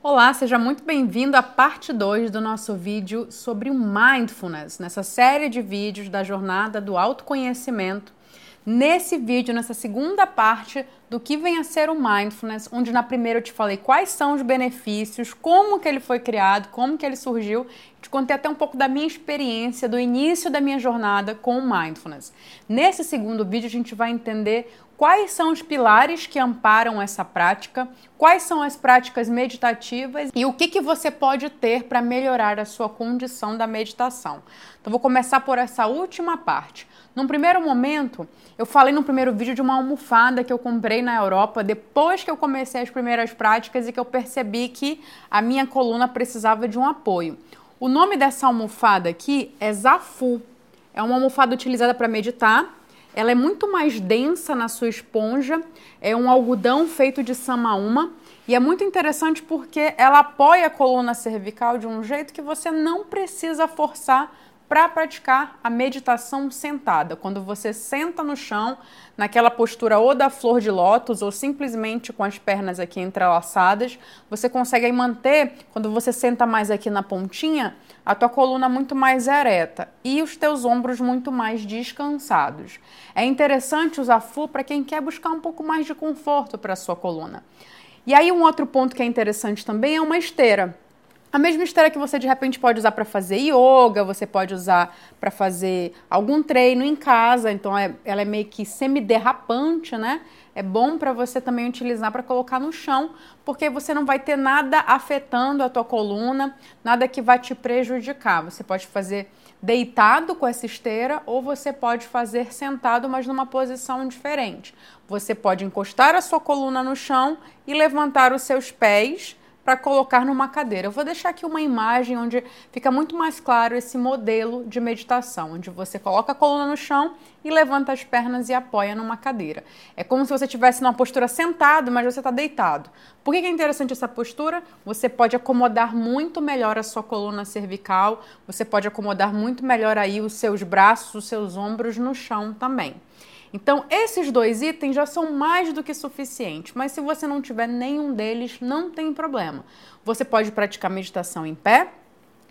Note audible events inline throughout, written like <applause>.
Olá, seja muito bem-vindo à parte 2 do nosso vídeo sobre o Mindfulness, nessa série de vídeos da jornada do autoconhecimento. Nesse vídeo, nessa segunda parte do que vem a ser o Mindfulness, onde na primeira eu te falei quais são os benefícios, como que ele foi criado, como que ele surgiu, te contei até um pouco da minha experiência, do início da minha jornada com o Mindfulness. Nesse segundo vídeo a gente vai entender quais são os pilares que amparam essa prática, quais são as práticas meditativas e o que, que você pode ter para melhorar a sua condição da meditação. Então, vou começar por essa última parte. Num primeiro momento, eu falei no primeiro vídeo de uma almofada que eu comprei na Europa depois que eu comecei as primeiras práticas e que eu percebi que a minha coluna precisava de um apoio. O nome dessa almofada aqui é Zafu. É uma almofada utilizada para meditar ela é muito mais densa na sua esponja, é um algodão feito de samaúma e é muito interessante porque ela apoia a coluna cervical de um jeito que você não precisa forçar para praticar a meditação sentada. Quando você senta no chão, naquela postura ou da flor de lótus ou simplesmente com as pernas aqui entrelaçadas, você consegue manter, quando você senta mais aqui na pontinha, a tua coluna muito mais ereta e os teus ombros muito mais descansados. É interessante usar FU para quem quer buscar um pouco mais de conforto para a sua coluna. E aí um outro ponto que é interessante também é uma esteira. A mesma esteira que você de repente pode usar para fazer yoga, você pode usar para fazer algum treino em casa, então é, ela é meio que semi-derrapante, né? É bom para você também utilizar para colocar no chão, porque você não vai ter nada afetando a tua coluna, nada que vai te prejudicar. Você pode fazer deitado com essa esteira ou você pode fazer sentado, mas numa posição diferente. Você pode encostar a sua coluna no chão e levantar os seus pés para colocar numa cadeira. Eu vou deixar aqui uma imagem onde fica muito mais claro esse modelo de meditação, onde você coloca a coluna no chão e levanta as pernas e apoia numa cadeira. É como se você estivesse numa postura sentado, mas você está deitado. Por que é interessante essa postura? Você pode acomodar muito melhor a sua coluna cervical, você pode acomodar muito melhor aí os seus braços, os seus ombros no chão também. Então, esses dois itens já são mais do que suficientes, mas se você não tiver nenhum deles, não tem problema. Você pode praticar meditação em pé,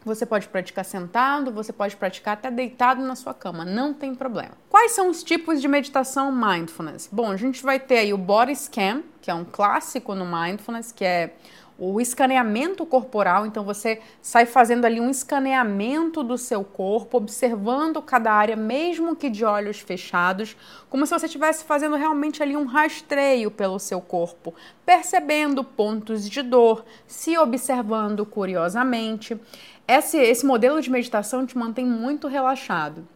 você pode praticar sentado, você pode praticar até deitado na sua cama, não tem problema. Quais são os tipos de meditação mindfulness? Bom, a gente vai ter aí o body scan, que é um clássico no mindfulness, que é o escaneamento corporal, então você sai fazendo ali um escaneamento do seu corpo, observando cada área, mesmo que de olhos fechados, como se você estivesse fazendo realmente ali um rastreio pelo seu corpo, percebendo pontos de dor, se observando curiosamente. Esse, esse modelo de meditação te mantém muito relaxado.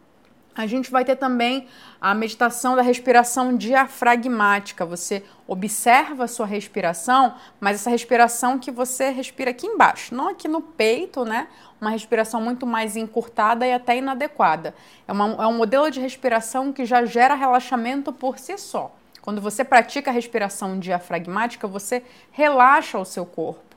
A gente vai ter também a meditação da respiração diafragmática. Você observa a sua respiração, mas essa respiração que você respira aqui embaixo, não aqui no peito, né? Uma respiração muito mais encurtada e até inadequada. É, uma, é um modelo de respiração que já gera relaxamento por si só. Quando você pratica a respiração diafragmática, você relaxa o seu corpo.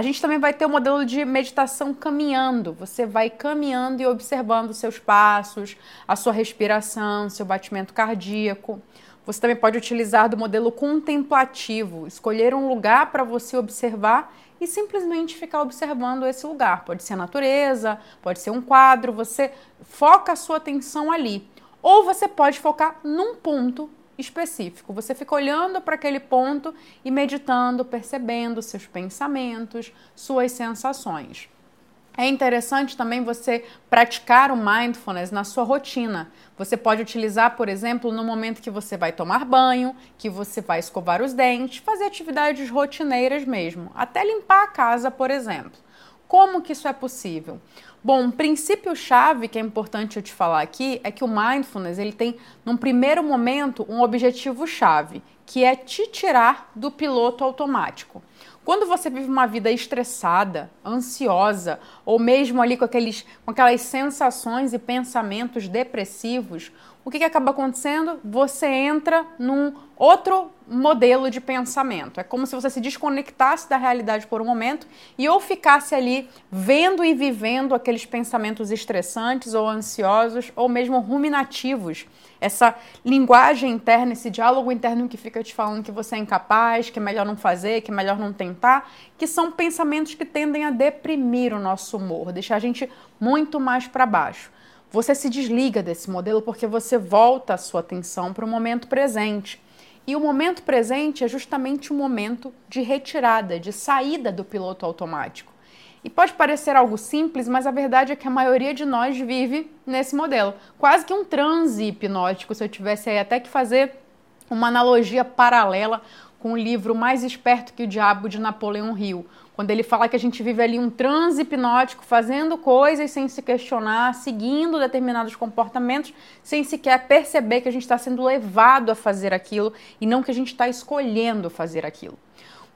A gente também vai ter o modelo de meditação caminhando. Você vai caminhando e observando seus passos, a sua respiração, seu batimento cardíaco. Você também pode utilizar do modelo contemplativo, escolher um lugar para você observar e simplesmente ficar observando esse lugar. Pode ser a natureza, pode ser um quadro, você foca a sua atenção ali. Ou você pode focar num ponto específico. Você fica olhando para aquele ponto e meditando, percebendo seus pensamentos, suas sensações. É interessante também você praticar o mindfulness na sua rotina. Você pode utilizar, por exemplo, no momento que você vai tomar banho, que você vai escovar os dentes, fazer atividades rotineiras mesmo, até limpar a casa, por exemplo. Como que isso é possível? Bom, um princípio chave que é importante eu te falar aqui é que o mindfulness, ele tem num primeiro momento um objetivo chave, que é te tirar do piloto automático. Quando você vive uma vida estressada, ansiosa, ou mesmo ali com, aqueles, com aquelas sensações e pensamentos depressivos, o que, que acaba acontecendo? Você entra num outro modelo de pensamento. É como se você se desconectasse da realidade por um momento e ou ficasse ali vendo e vivendo aqueles pensamentos estressantes ou ansiosos ou mesmo ruminativos. Essa linguagem interna, esse diálogo interno que fica te falando que você é incapaz, que é melhor não fazer, que é melhor não tentar, que são pensamentos que tendem a deprimir o nosso humor, deixar a gente muito mais para baixo. Você se desliga desse modelo porque você volta a sua atenção para o momento presente. E o momento presente é justamente o momento de retirada, de saída do piloto automático. E pode parecer algo simples, mas a verdade é que a maioria de nós vive nesse modelo. Quase que um transe hipnótico, se eu tivesse aí até que fazer uma analogia paralela com o livro Mais Esperto que o Diabo de Napoleão Hill, quando ele fala que a gente vive ali um transe hipnótico, fazendo coisas sem se questionar, seguindo determinados comportamentos, sem sequer perceber que a gente está sendo levado a fazer aquilo e não que a gente está escolhendo fazer aquilo.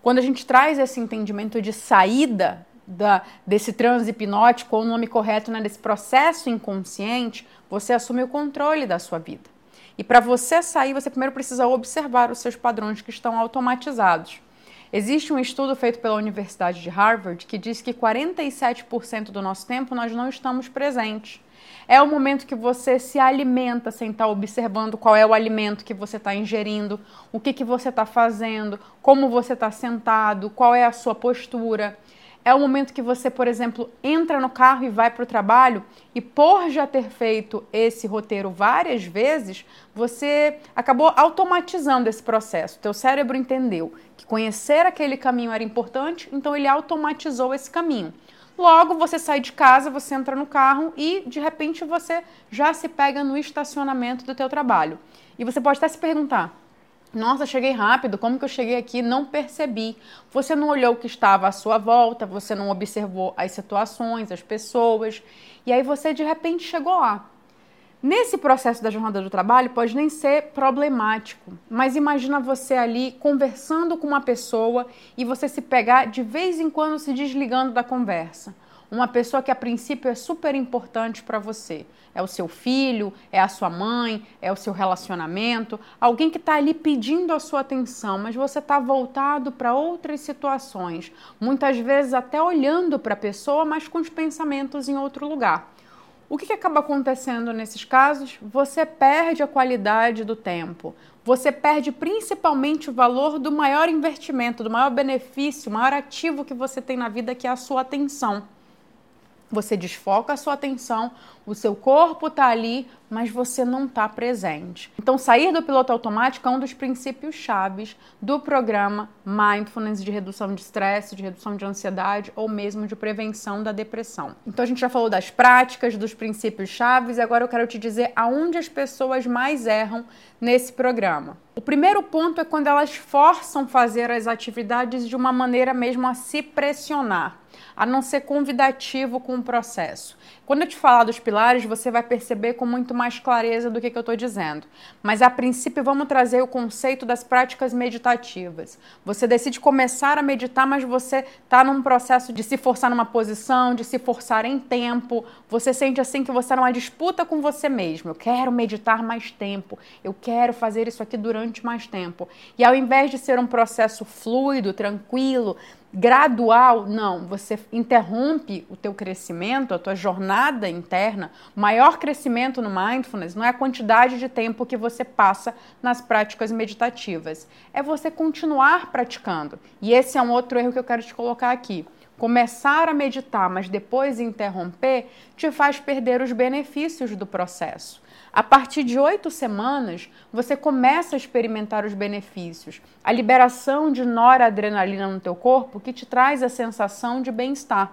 Quando a gente traz esse entendimento de saída da, desse transe hipnótico, ou o nome correto, né, desse processo inconsciente, você assume o controle da sua vida. E para você sair, você primeiro precisa observar os seus padrões que estão automatizados. Existe um estudo feito pela Universidade de Harvard que diz que 47% do nosso tempo nós não estamos presentes. É o momento que você se alimenta sem estar observando qual é o alimento que você está ingerindo, o que, que você está fazendo, como você está sentado, qual é a sua postura. É o momento que você, por exemplo, entra no carro e vai para o trabalho e por já ter feito esse roteiro várias vezes, você acabou automatizando esse processo. Teu cérebro entendeu que conhecer aquele caminho era importante, então ele automatizou esse caminho. Logo, você sai de casa, você entra no carro e de repente você já se pega no estacionamento do teu trabalho. E você pode até se perguntar: nossa, cheguei rápido, como que eu cheguei aqui? Não percebi. Você não olhou o que estava à sua volta, você não observou as situações, as pessoas, e aí você de repente chegou lá. Nesse processo da jornada do trabalho pode nem ser problemático, mas imagina você ali conversando com uma pessoa e você se pegar de vez em quando se desligando da conversa uma pessoa que a princípio é super importante para você. É o seu filho, é a sua mãe, é o seu relacionamento, alguém que está ali pedindo a sua atenção, mas você está voltado para outras situações, muitas vezes até olhando para a pessoa, mas com os pensamentos em outro lugar. O que, que acaba acontecendo nesses casos? Você perde a qualidade do tempo. Você perde principalmente o valor do maior investimento, do maior benefício, maior ativo que você tem na vida, que é a sua atenção. Você desfoca a sua atenção, o seu corpo está ali, mas você não está presente. Então, sair do piloto automático é um dos princípios chaves do programa Mindfulness de redução de estresse, de redução de ansiedade ou mesmo de prevenção da depressão. Então, a gente já falou das práticas, dos princípios chaves, agora eu quero te dizer aonde as pessoas mais erram nesse programa. O primeiro ponto é quando elas forçam fazer as atividades de uma maneira mesmo a se pressionar a não ser convidativo com o processo. Quando eu te falar dos pilares, você vai perceber com muito mais clareza do que, que eu estou dizendo. Mas a princípio, vamos trazer o conceito das práticas meditativas. Você decide começar a meditar, mas você está num processo de se forçar numa posição, de se forçar em tempo. Você sente assim que você está numa disputa com você mesmo. Eu quero meditar mais tempo, eu quero fazer isso aqui durante mais tempo. E ao invés de ser um processo fluido, tranquilo, gradual, não, você interrompe o teu crescimento, a tua jornada interna. O maior crescimento no mindfulness não é a quantidade de tempo que você passa nas práticas meditativas, é você continuar praticando. E esse é um outro erro que eu quero te colocar aqui. Começar a meditar, mas depois interromper, te faz perder os benefícios do processo. A partir de oito semanas, você começa a experimentar os benefícios, a liberação de noradrenalina no teu corpo que te traz a sensação de bem-estar.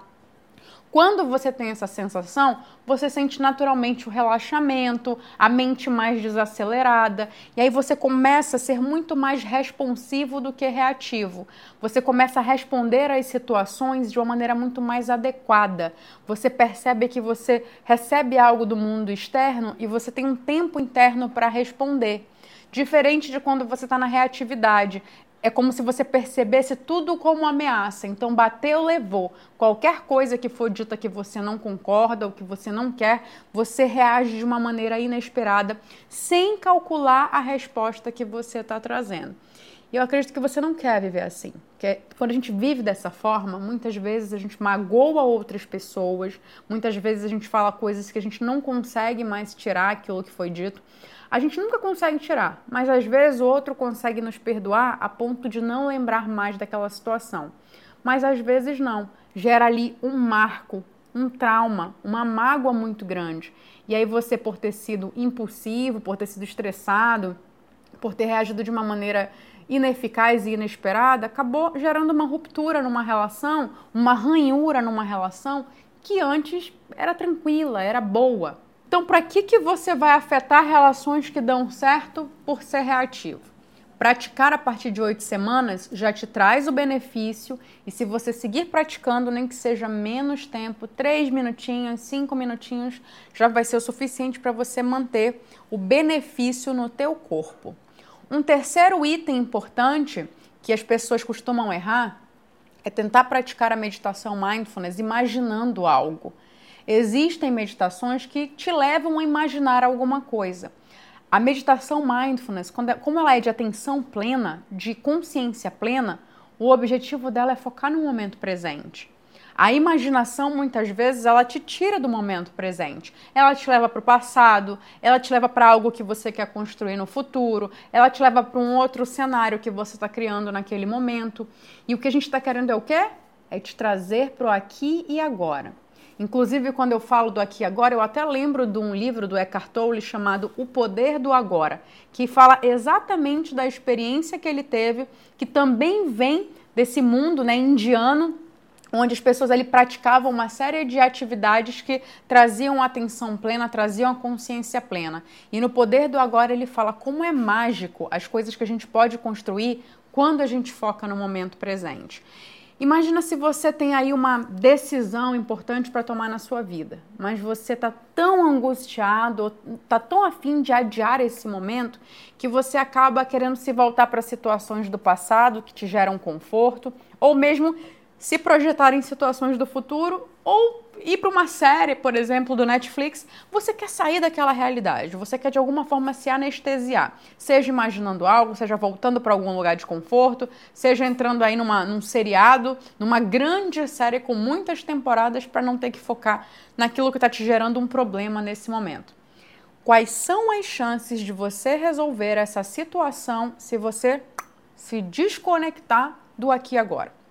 Quando você tem essa sensação, você sente naturalmente o relaxamento, a mente mais desacelerada, e aí você começa a ser muito mais responsivo do que reativo. Você começa a responder às situações de uma maneira muito mais adequada. Você percebe que você recebe algo do mundo externo e você tem um tempo interno para responder. Diferente de quando você está na reatividade é como se você percebesse tudo como ameaça. Então, bateu, levou. Qualquer coisa que for dita que você não concorda ou que você não quer, você reage de uma maneira inesperada, sem calcular a resposta que você está trazendo. E eu acredito que você não quer viver assim. Que quando a gente vive dessa forma, muitas vezes a gente magoa outras pessoas, muitas vezes a gente fala coisas que a gente não consegue mais tirar aquilo que foi dito. A gente nunca consegue tirar, mas às vezes o outro consegue nos perdoar a ponto de não lembrar mais daquela situação. Mas às vezes não. Gera ali um marco, um trauma, uma mágoa muito grande. E aí você, por ter sido impulsivo, por ter sido estressado, por ter reagido de uma maneira ineficaz e inesperada, acabou gerando uma ruptura numa relação, uma ranhura numa relação que antes era tranquila, era boa. Então, para que, que você vai afetar relações que dão certo por ser reativo? Praticar a partir de oito semanas já te traz o benefício, e se você seguir praticando, nem que seja menos tempo, três minutinhos, cinco minutinhos, já vai ser o suficiente para você manter o benefício no teu corpo. Um terceiro item importante que as pessoas costumam errar é tentar praticar a meditação mindfulness imaginando algo. Existem meditações que te levam a imaginar alguma coisa. A meditação mindfulness, é, como ela é de atenção plena, de consciência plena, o objetivo dela é focar no momento presente. A imaginação, muitas vezes, ela te tira do momento presente. Ela te leva para o passado, ela te leva para algo que você quer construir no futuro, ela te leva para um outro cenário que você está criando naquele momento. E o que a gente está querendo é o quê? É te trazer para o aqui e agora. Inclusive, quando eu falo do aqui agora, eu até lembro de um livro do Eckhart Tolle chamado O Poder do Agora, que fala exatamente da experiência que ele teve, que também vem desse mundo né, indiano, onde as pessoas ali praticavam uma série de atividades que traziam atenção plena, traziam a consciência plena. E no Poder do Agora ele fala como é mágico as coisas que a gente pode construir quando a gente foca no momento presente. Imagina se você tem aí uma decisão importante para tomar na sua vida, mas você está tão angustiado, está tão afim de adiar esse momento que você acaba querendo se voltar para situações do passado que te geram conforto, ou mesmo se projetar em situações do futuro ou ir para uma série, por exemplo, do Netflix, você quer sair daquela realidade, você quer de alguma forma se anestesiar, seja imaginando algo, seja voltando para algum lugar de conforto, seja entrando aí numa, num seriado, numa grande série com muitas temporadas para não ter que focar naquilo que está te gerando um problema nesse momento. Quais são as chances de você resolver essa situação se você se desconectar do aqui e agora?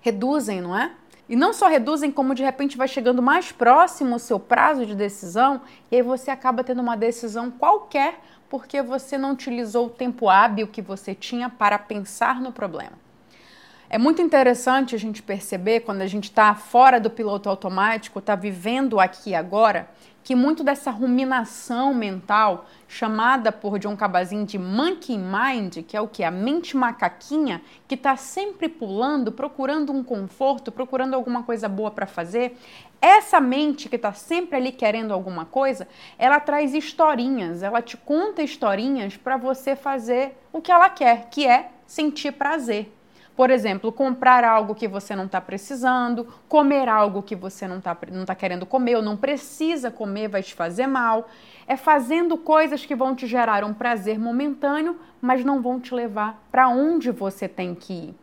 reduzem, não é? E não só reduzem, como de repente vai chegando mais próximo o seu prazo de decisão e aí você acaba tendo uma decisão qualquer porque você não utilizou o tempo hábil que você tinha para pensar no problema. É muito interessante a gente perceber quando a gente está fora do piloto automático, está vivendo aqui agora, que muito dessa ruminação mental, chamada por John Cabazin de monkey mind, que é o que? A mente macaquinha, que está sempre pulando, procurando um conforto, procurando alguma coisa boa para fazer, essa mente que está sempre ali querendo alguma coisa, ela traz historinhas, ela te conta historinhas para você fazer o que ela quer, que é sentir prazer. Por exemplo, comprar algo que você não está precisando, comer algo que você não está não tá querendo comer ou não precisa comer, vai te fazer mal. É fazendo coisas que vão te gerar um prazer momentâneo, mas não vão te levar para onde você tem que ir.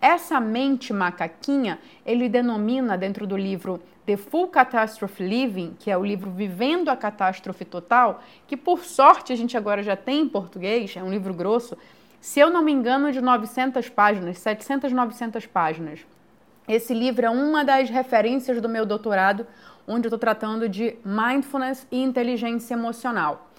Essa mente macaquinha, ele denomina dentro do livro The Full Catastrophe Living, que é o livro Vivendo a Catástrofe Total, que por sorte a gente agora já tem em português, é um livro grosso, se eu não me engano, de 900 páginas, 700, 900 páginas. Esse livro é uma das referências do meu doutorado, onde eu estou tratando de mindfulness e inteligência emocional.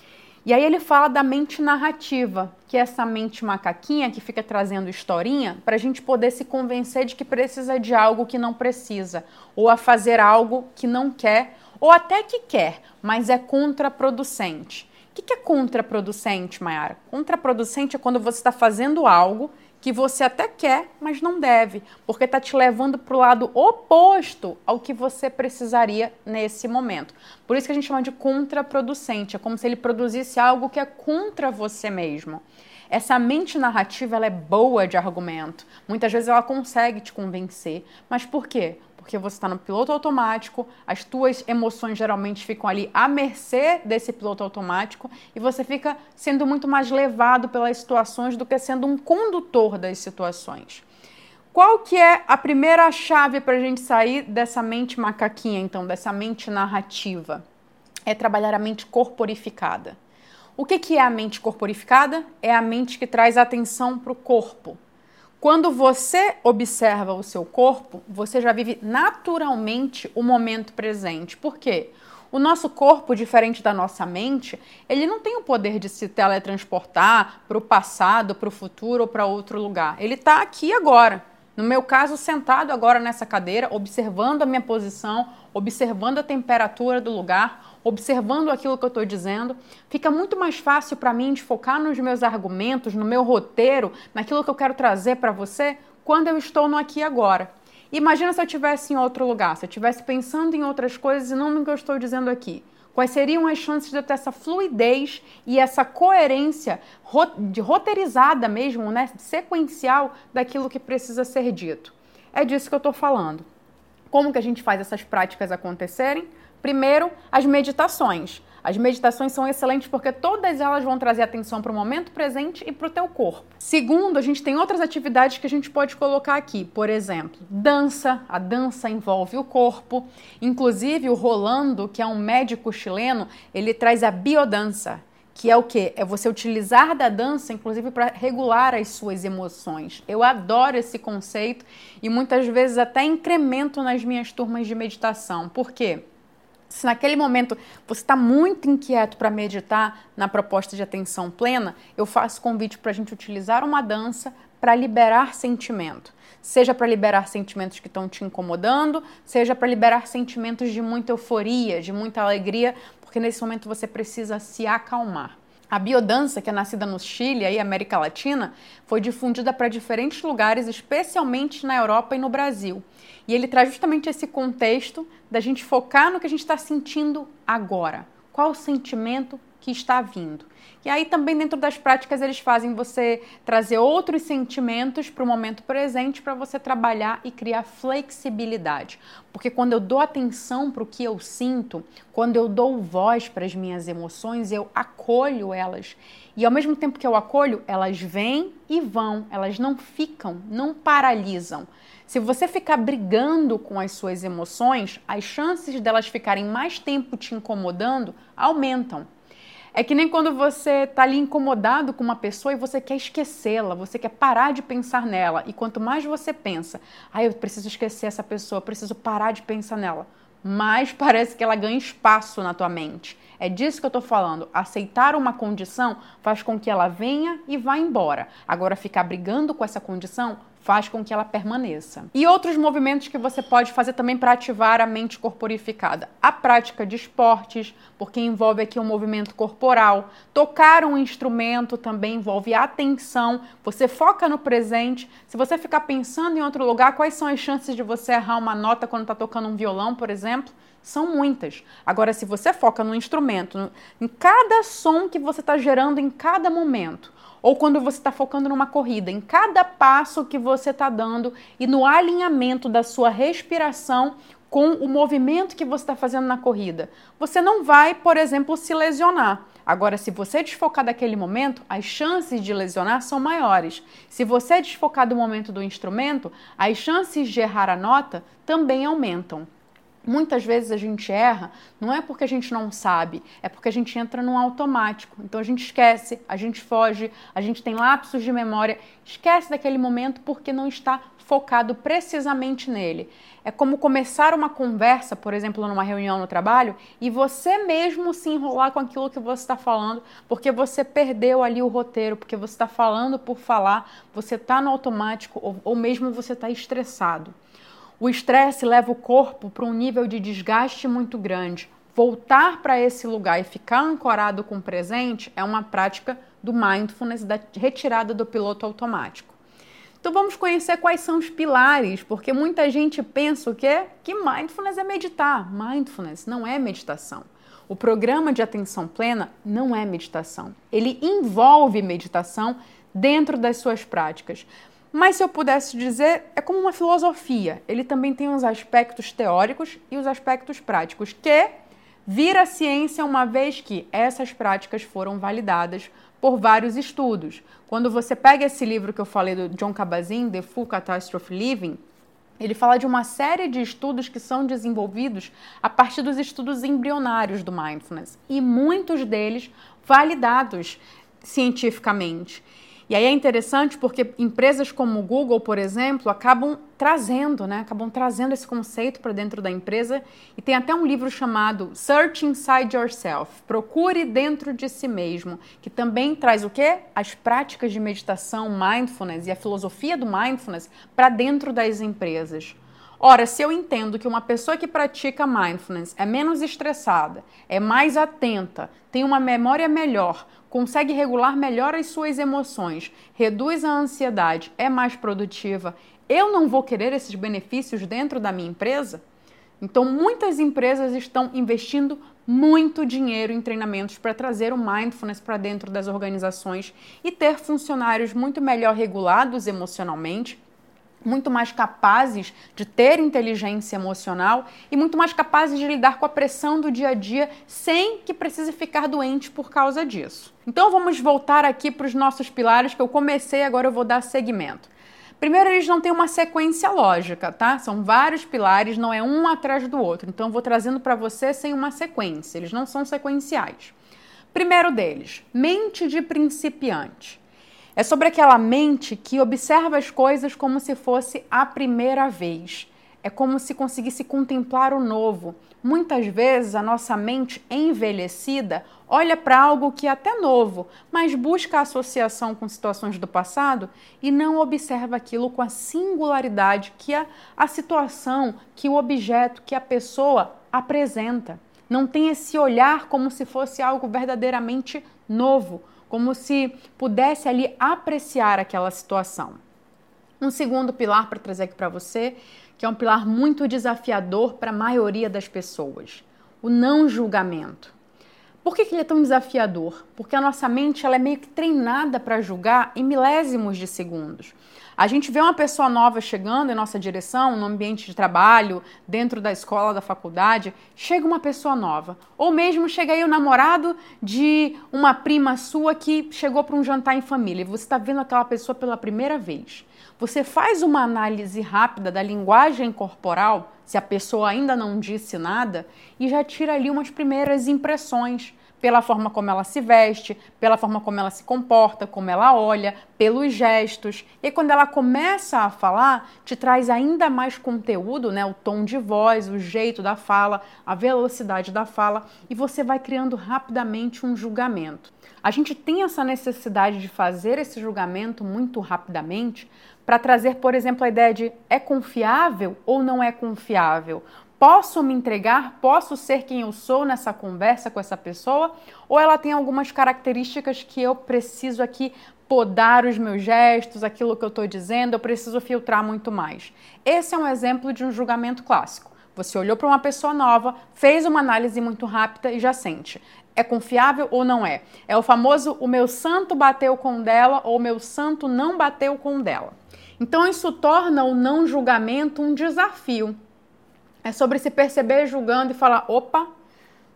E aí ele fala da mente narrativa, que é essa mente macaquinha que fica trazendo historinha para a gente poder se convencer de que precisa de algo que não precisa, ou a fazer algo que não quer, ou até que quer, mas é contraproducente. O que é contraproducente, Mayara? Contraproducente é quando você está fazendo algo que você até quer, mas não deve, porque está te levando para o lado oposto ao que você precisaria nesse momento. Por isso que a gente chama de contraproducente, é como se ele produzisse algo que é contra você mesmo. Essa mente narrativa ela é boa de argumento. Muitas vezes ela consegue te convencer. Mas por quê? Porque você está no piloto automático, as tuas emoções geralmente ficam ali à mercê desse piloto automático e você fica sendo muito mais levado pelas situações do que sendo um condutor das situações. Qual que é a primeira chave para a gente sair dessa mente macaquinha, então, dessa mente narrativa? É trabalhar a mente corporificada. O que, que é a mente corporificada? É a mente que traz atenção para o corpo. Quando você observa o seu corpo, você já vive naturalmente o momento presente. Por quê? O nosso corpo, diferente da nossa mente, ele não tem o poder de se teletransportar para o passado, para o futuro ou para outro lugar. Ele está aqui agora. No meu caso, sentado agora nessa cadeira, observando a minha posição, observando a temperatura do lugar, observando aquilo que eu estou dizendo, fica muito mais fácil para mim de focar nos meus argumentos, no meu roteiro, naquilo que eu quero trazer para você quando eu estou no aqui agora. Imagina se eu estivesse em outro lugar, se eu estivesse pensando em outras coisas e não no que eu estou dizendo aqui. Quais seriam as chances de eu ter essa fluidez e essa coerência de roteirizada mesmo, né, sequencial daquilo que precisa ser dito? É disso que eu estou falando. Como que a gente faz essas práticas acontecerem? Primeiro, as meditações. As meditações são excelentes porque todas elas vão trazer atenção para o momento presente e para o teu corpo. Segundo, a gente tem outras atividades que a gente pode colocar aqui. Por exemplo, dança. A dança envolve o corpo. Inclusive, o Rolando, que é um médico chileno, ele traz a biodança, que é o que? É você utilizar da dança, inclusive, para regular as suas emoções. Eu adoro esse conceito e muitas vezes até incremento nas minhas turmas de meditação. Por quê? Se naquele momento você está muito inquieto para meditar na proposta de atenção plena, eu faço convite para a gente utilizar uma dança para liberar sentimento. Seja para liberar sentimentos que estão te incomodando, seja para liberar sentimentos de muita euforia, de muita alegria, porque nesse momento você precisa se acalmar. A biodança, que é nascida no Chile e América Latina, foi difundida para diferentes lugares, especialmente na Europa e no Brasil. E ele traz justamente esse contexto da gente focar no que a gente está sentindo agora. Qual o sentimento que está vindo? E aí também dentro das práticas eles fazem você trazer outros sentimentos para o momento presente para você trabalhar e criar flexibilidade. Porque quando eu dou atenção para o que eu sinto, quando eu dou voz para as minhas emoções, eu acolho elas. E ao mesmo tempo que eu acolho, elas vêm e vão, elas não ficam, não paralisam. Se você ficar brigando com as suas emoções, as chances delas ficarem mais tempo te incomodando aumentam. É que nem quando você está ali incomodado com uma pessoa e você quer esquecê-la, você quer parar de pensar nela. E quanto mais você pensa, ah, eu preciso esquecer essa pessoa, preciso parar de pensar nela, mais <laughs> parece que ela ganha espaço na tua mente. É disso que eu estou falando. Aceitar uma condição faz com que ela venha e vá embora. Agora, ficar brigando com essa condição faz com que ela permaneça. E outros movimentos que você pode fazer também para ativar a mente corporificada. A prática de esportes, porque envolve aqui um movimento corporal. Tocar um instrumento também envolve atenção. Você foca no presente. Se você ficar pensando em outro lugar, quais são as chances de você errar uma nota quando está tocando um violão, por exemplo? São muitas. Agora, se você foca no instrumento, em cada som que você está gerando em cada momento, ou quando você está focando numa corrida, em cada passo que você está dando e no alinhamento da sua respiração com o movimento que você está fazendo na corrida. Você não vai, por exemplo, se lesionar. Agora, se você desfocar daquele momento, as chances de lesionar são maiores. Se você desfocar do momento do instrumento, as chances de errar a nota também aumentam. Muitas vezes a gente erra, não é porque a gente não sabe, é porque a gente entra num automático. Então a gente esquece, a gente foge, a gente tem lapsos de memória, esquece daquele momento porque não está focado precisamente nele. É como começar uma conversa, por exemplo, numa reunião no trabalho, e você mesmo se enrolar com aquilo que você está falando, porque você perdeu ali o roteiro, porque você está falando por falar, você está no automático, ou, ou mesmo você está estressado. O estresse leva o corpo para um nível de desgaste muito grande. Voltar para esse lugar e ficar ancorado com o presente é uma prática do mindfulness, da retirada do piloto automático. Então vamos conhecer quais são os pilares, porque muita gente pensa o quê? Que mindfulness é meditar. Mindfulness não é meditação. O programa de atenção plena não é meditação. Ele envolve meditação dentro das suas práticas. Mas se eu pudesse dizer, é como uma filosofia. Ele também tem os aspectos teóricos e os aspectos práticos, que vira ciência uma vez que essas práticas foram validadas por vários estudos. Quando você pega esse livro que eu falei do John Kabat-Zinn, The Full Catastrophe Living, ele fala de uma série de estudos que são desenvolvidos a partir dos estudos embrionários do mindfulness e muitos deles validados cientificamente. E aí é interessante porque empresas como o Google, por exemplo, acabam trazendo, né? Acabam trazendo esse conceito para dentro da empresa. E tem até um livro chamado Search Inside Yourself, Procure dentro de si mesmo, que também traz o quê? As práticas de meditação, mindfulness e a filosofia do mindfulness para dentro das empresas. Ora, se eu entendo que uma pessoa que pratica mindfulness é menos estressada, é mais atenta, tem uma memória melhor, consegue regular melhor as suas emoções, reduz a ansiedade, é mais produtiva, eu não vou querer esses benefícios dentro da minha empresa? Então, muitas empresas estão investindo muito dinheiro em treinamentos para trazer o mindfulness para dentro das organizações e ter funcionários muito melhor regulados emocionalmente, muito mais capazes de ter inteligência emocional e muito mais capazes de lidar com a pressão do dia a dia sem que precise ficar doente por causa disso. Então vamos voltar aqui para os nossos pilares que eu comecei, agora eu vou dar segmento. Primeiro, eles não têm uma sequência lógica, tá? São vários pilares, não é um atrás do outro. Então, eu vou trazendo para você sem uma sequência, eles não são sequenciais. Primeiro deles, mente de principiante. É sobre aquela mente que observa as coisas como se fosse a primeira vez. É como se conseguisse contemplar o novo. Muitas vezes a nossa mente envelhecida olha para algo que é até novo, mas busca associação com situações do passado e não observa aquilo com a singularidade que a, a situação, que o objeto, que a pessoa apresenta. Não tem esse olhar como se fosse algo verdadeiramente novo como se pudesse ali apreciar aquela situação. Um segundo pilar para trazer aqui para você, que é um pilar muito desafiador para a maioria das pessoas, o não julgamento. Por que, que ele é tão desafiador? Porque a nossa mente ela é meio que treinada para julgar em milésimos de segundos. A gente vê uma pessoa nova chegando em nossa direção, no ambiente de trabalho, dentro da escola, da faculdade, chega uma pessoa nova. Ou mesmo chega aí o namorado de uma prima sua que chegou para um jantar em família e você está vendo aquela pessoa pela primeira vez. Você faz uma análise rápida da linguagem corporal, se a pessoa ainda não disse nada, e já tira ali umas primeiras impressões pela forma como ela se veste, pela forma como ela se comporta, como ela olha, pelos gestos. E quando ela começa a falar, te traz ainda mais conteúdo, né? O tom de voz, o jeito da fala, a velocidade da fala, e você vai criando rapidamente um julgamento. A gente tem essa necessidade de fazer esse julgamento muito rapidamente para trazer, por exemplo, a ideia de é confiável ou não é confiável? Posso me entregar? Posso ser quem eu sou nessa conversa com essa pessoa? Ou ela tem algumas características que eu preciso aqui podar os meus gestos, aquilo que eu estou dizendo, eu preciso filtrar muito mais. Esse é um exemplo de um julgamento clássico. Você olhou para uma pessoa nova, fez uma análise muito rápida e já sente. É confiável ou não é? É o famoso o meu santo bateu com dela ou o meu santo não bateu com dela. Então isso torna o não julgamento um desafio. É sobre se perceber julgando e falar: opa,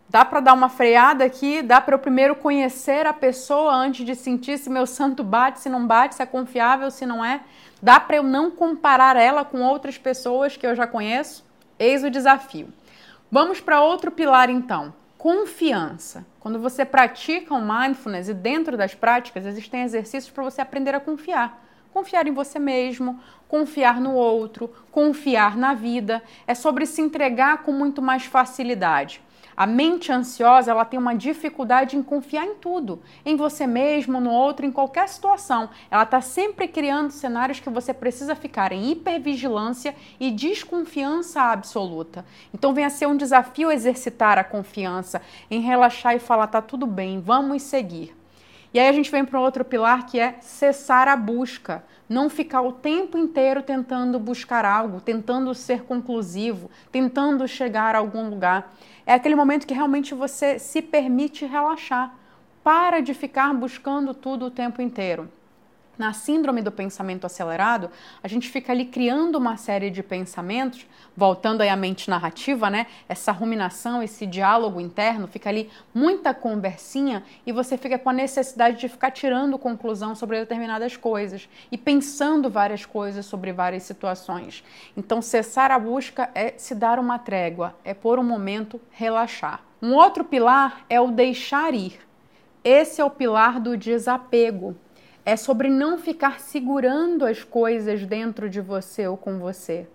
dá para dar uma freada aqui, dá para eu primeiro conhecer a pessoa antes de sentir se meu santo bate, se não bate, se é confiável, se não é. Dá para eu não comparar ela com outras pessoas que eu já conheço? Eis o desafio. Vamos para outro pilar então. Confiança. Quando você pratica o mindfulness e dentro das práticas existem exercícios para você aprender a confiar confiar em você mesmo, confiar no outro, confiar na vida, é sobre se entregar com muito mais facilidade. A mente ansiosa, ela tem uma dificuldade em confiar em tudo, em você mesmo, no outro, em qualquer situação. Ela está sempre criando cenários que você precisa ficar em hipervigilância e desconfiança absoluta. Então vem a ser um desafio exercitar a confiança, em relaxar e falar tá tudo bem, vamos seguir. E aí a gente vem para outro pilar que é cessar a busca. Não ficar o tempo inteiro tentando buscar algo, tentando ser conclusivo, tentando chegar a algum lugar. É aquele momento que realmente você se permite relaxar. Para de ficar buscando tudo o tempo inteiro. Na síndrome do pensamento acelerado, a gente fica ali criando uma série de pensamentos, voltando aí à mente narrativa, né? Essa ruminação, esse diálogo interno, fica ali muita conversinha e você fica com a necessidade de ficar tirando conclusão sobre determinadas coisas e pensando várias coisas sobre várias situações. Então, cessar a busca é se dar uma trégua, é por um momento relaxar. Um outro pilar é o deixar ir. Esse é o pilar do desapego é sobre não ficar segurando as coisas dentro de você ou com você.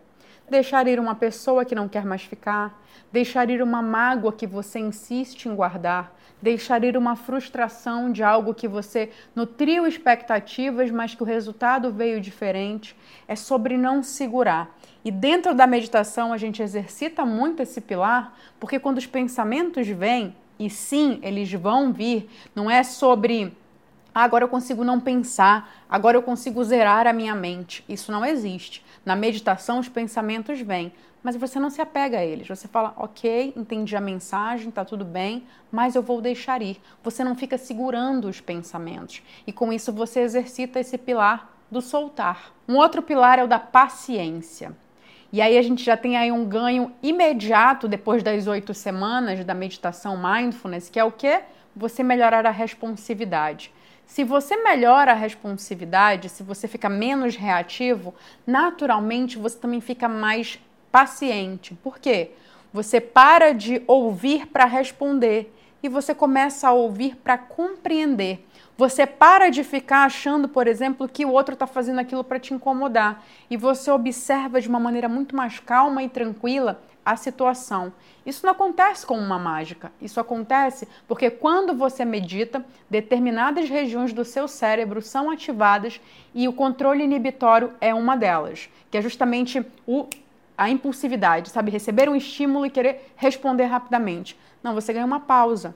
Deixar ir uma pessoa que não quer mais ficar, deixar ir uma mágoa que você insiste em guardar, deixar ir uma frustração de algo que você nutriu expectativas, mas que o resultado veio diferente. É sobre não segurar. E dentro da meditação a gente exercita muito esse pilar, porque quando os pensamentos vêm, e sim, eles vão vir, não é sobre agora eu consigo não pensar, agora eu consigo zerar a minha mente. Isso não existe. Na meditação, os pensamentos vêm, mas você não se apega a eles. Você fala, ok, entendi a mensagem, tá tudo bem, mas eu vou deixar ir. Você não fica segurando os pensamentos. E com isso você exercita esse pilar do soltar. Um outro pilar é o da paciência. E aí a gente já tem aí um ganho imediato depois das oito semanas da meditação mindfulness, que é o que? Você melhorar a responsividade. Se você melhora a responsividade, se você fica menos reativo, naturalmente você também fica mais paciente. Por quê? Você para de ouvir para responder e você começa a ouvir para compreender. Você para de ficar achando, por exemplo, que o outro está fazendo aquilo para te incomodar e você observa de uma maneira muito mais calma e tranquila a situação. Isso não acontece com uma mágica. Isso acontece porque quando você medita, determinadas regiões do seu cérebro são ativadas e o controle inibitório é uma delas, que é justamente o, a impulsividade, sabe? Receber um estímulo e querer responder rapidamente. Não, você ganha uma pausa.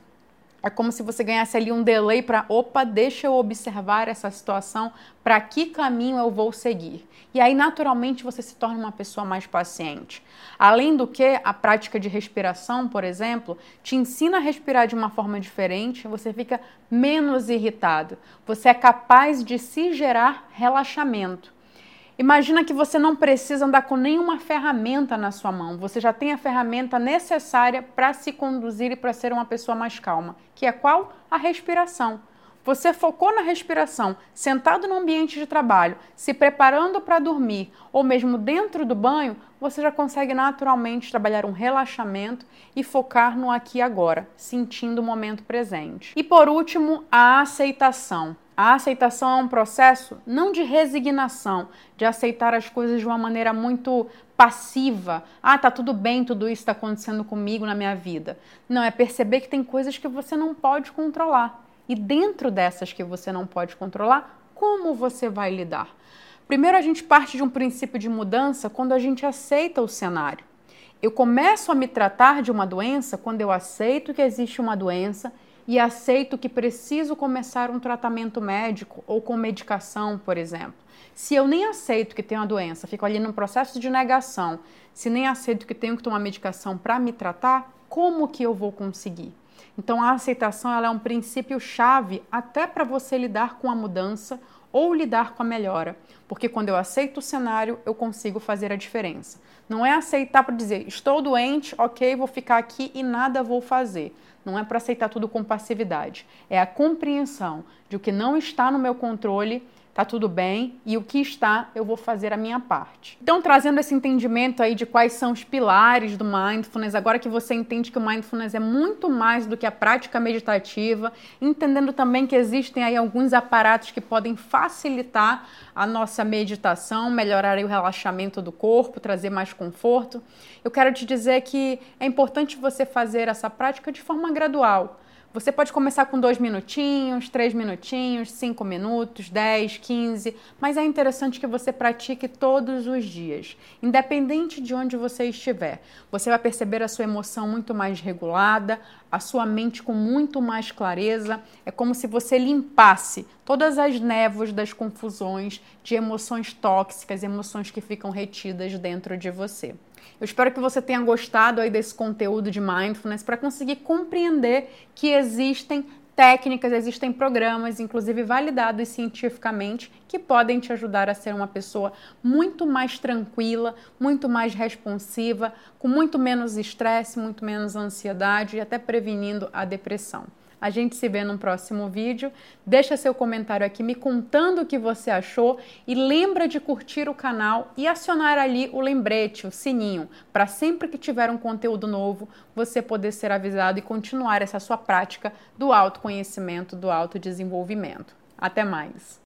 É como se você ganhasse ali um delay para, opa, deixa eu observar essa situação, para que caminho eu vou seguir. E aí, naturalmente, você se torna uma pessoa mais paciente. Além do que, a prática de respiração, por exemplo, te ensina a respirar de uma forma diferente, você fica menos irritado, você é capaz de se gerar relaxamento. Imagina que você não precisa andar com nenhuma ferramenta na sua mão. Você já tem a ferramenta necessária para se conduzir e para ser uma pessoa mais calma, que é qual? A respiração. Você focou na respiração, sentado no ambiente de trabalho, se preparando para dormir ou mesmo dentro do banho, você já consegue naturalmente trabalhar um relaxamento e focar no aqui e agora, sentindo o momento presente. E por último, a aceitação. A aceitação é um processo não de resignação, de aceitar as coisas de uma maneira muito passiva. Ah, tá tudo bem, tudo isso está acontecendo comigo na minha vida. Não, é perceber que tem coisas que você não pode controlar. E dentro dessas que você não pode controlar, como você vai lidar? Primeiro, a gente parte de um princípio de mudança quando a gente aceita o cenário. Eu começo a me tratar de uma doença quando eu aceito que existe uma doença e aceito que preciso começar um tratamento médico ou com medicação, por exemplo. Se eu nem aceito que tenho a doença, fico ali num processo de negação, se nem aceito que tenho que tomar medicação para me tratar, como que eu vou conseguir? Então a aceitação ela é um princípio chave até para você lidar com a mudança ou lidar com a melhora, porque quando eu aceito o cenário, eu consigo fazer a diferença. Não é aceitar para dizer, estou doente, ok, vou ficar aqui e nada vou fazer. Não é para aceitar tudo com passividade. É a compreensão de o que não está no meu controle tá tudo bem e o que está, eu vou fazer a minha parte. Então, trazendo esse entendimento aí de quais são os pilares do mindfulness, agora que você entende que o mindfulness é muito mais do que a prática meditativa, entendendo também que existem aí alguns aparatos que podem facilitar a nossa meditação, melhorar o relaxamento do corpo, trazer mais conforto. Eu quero te dizer que é importante você fazer essa prática de forma gradual você pode começar com dois minutinhos, três minutinhos, cinco minutos, dez, quinze, mas é interessante que você pratique todos os dias, independente de onde você estiver. Você vai perceber a sua emoção muito mais regulada, a sua mente com muito mais clareza. É como se você limpasse todas as névoas das confusões de emoções tóxicas, emoções que ficam retidas dentro de você. Eu espero que você tenha gostado aí desse conteúdo de mindfulness para conseguir compreender que existem técnicas, existem programas, inclusive validados cientificamente, que podem te ajudar a ser uma pessoa muito mais tranquila, muito mais responsiva, com muito menos estresse, muito menos ansiedade e até prevenindo a depressão. A gente se vê no próximo vídeo. Deixa seu comentário aqui me contando o que você achou e lembra de curtir o canal e acionar ali o lembrete, o sininho, para sempre que tiver um conteúdo novo, você poder ser avisado e continuar essa sua prática do autoconhecimento, do autodesenvolvimento. Até mais.